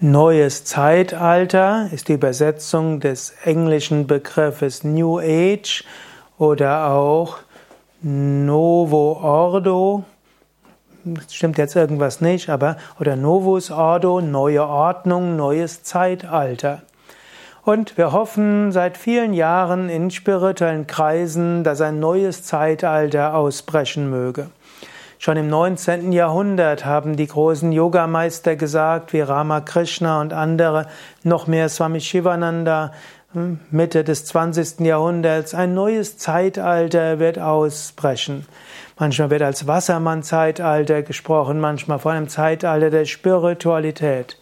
Neues Zeitalter ist die Übersetzung des englischen Begriffes New Age oder auch Novo Ordo. Stimmt jetzt irgendwas nicht, aber oder Novus Ordo, neue Ordnung, neues Zeitalter. Und wir hoffen seit vielen Jahren in spirituellen Kreisen, dass ein neues Zeitalter ausbrechen möge. Schon im 19. Jahrhundert haben die großen Yogameister gesagt, wie Ramakrishna und andere, noch mehr Swami Shivananda, hm, Mitte des 20. Jahrhunderts, ein neues Zeitalter wird ausbrechen. Manchmal wird als Wassermann-Zeitalter gesprochen, manchmal von einem Zeitalter der Spiritualität.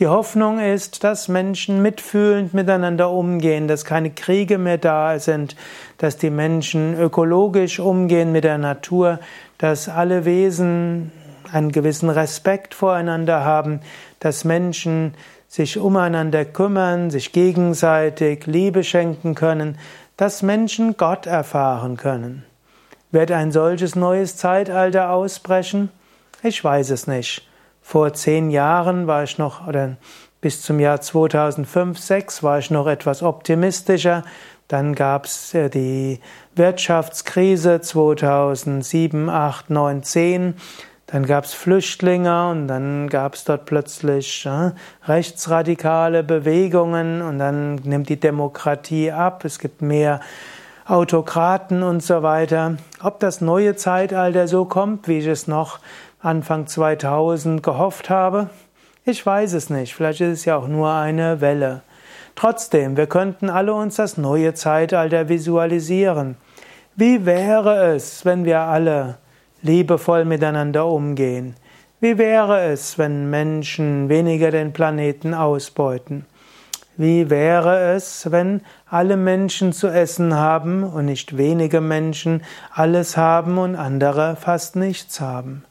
Die Hoffnung ist, dass Menschen mitfühlend miteinander umgehen, dass keine Kriege mehr da sind, dass die Menschen ökologisch umgehen mit der Natur, dass alle Wesen einen gewissen Respekt voreinander haben, dass Menschen sich umeinander kümmern, sich gegenseitig Liebe schenken können, dass Menschen Gott erfahren können. Wird ein solches neues Zeitalter ausbrechen? Ich weiß es nicht. Vor zehn Jahren war ich noch, oder bis zum Jahr 2005, 2006 war ich noch etwas optimistischer. Dann gab es äh, die Wirtschaftskrise 2007, 8, 9, 10. Dann gab es Flüchtlinge und dann gab es dort plötzlich äh, rechtsradikale Bewegungen und dann nimmt die Demokratie ab. Es gibt mehr Autokraten und so weiter. Ob das neue Zeitalter so kommt, wie ich es noch Anfang 2000 gehofft habe? Ich weiß es nicht. Vielleicht ist es ja auch nur eine Welle. Trotzdem, wir könnten alle uns das neue Zeitalter visualisieren. Wie wäre es, wenn wir alle liebevoll miteinander umgehen? Wie wäre es, wenn Menschen weniger den Planeten ausbeuten? Wie wäre es, wenn alle Menschen zu essen haben und nicht wenige Menschen alles haben und andere fast nichts haben?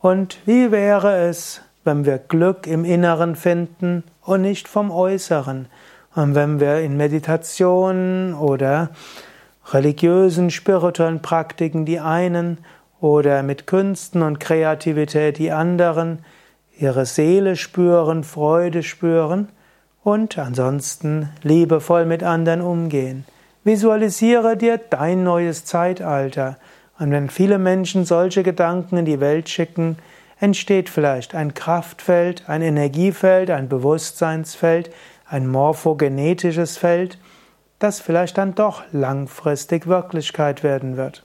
Und wie wäre es, wenn wir Glück im Inneren finden und nicht vom Äußeren? Und wenn wir in Meditation oder religiösen, spirituellen Praktiken die einen oder mit Künsten und Kreativität die anderen ihre Seele spüren, Freude spüren und ansonsten liebevoll mit anderen umgehen. Visualisiere dir dein neues Zeitalter und wenn viele Menschen solche Gedanken in die Welt schicken, entsteht vielleicht ein Kraftfeld, ein Energiefeld, ein Bewusstseinsfeld, ein morphogenetisches Feld, das vielleicht dann doch langfristig Wirklichkeit werden wird.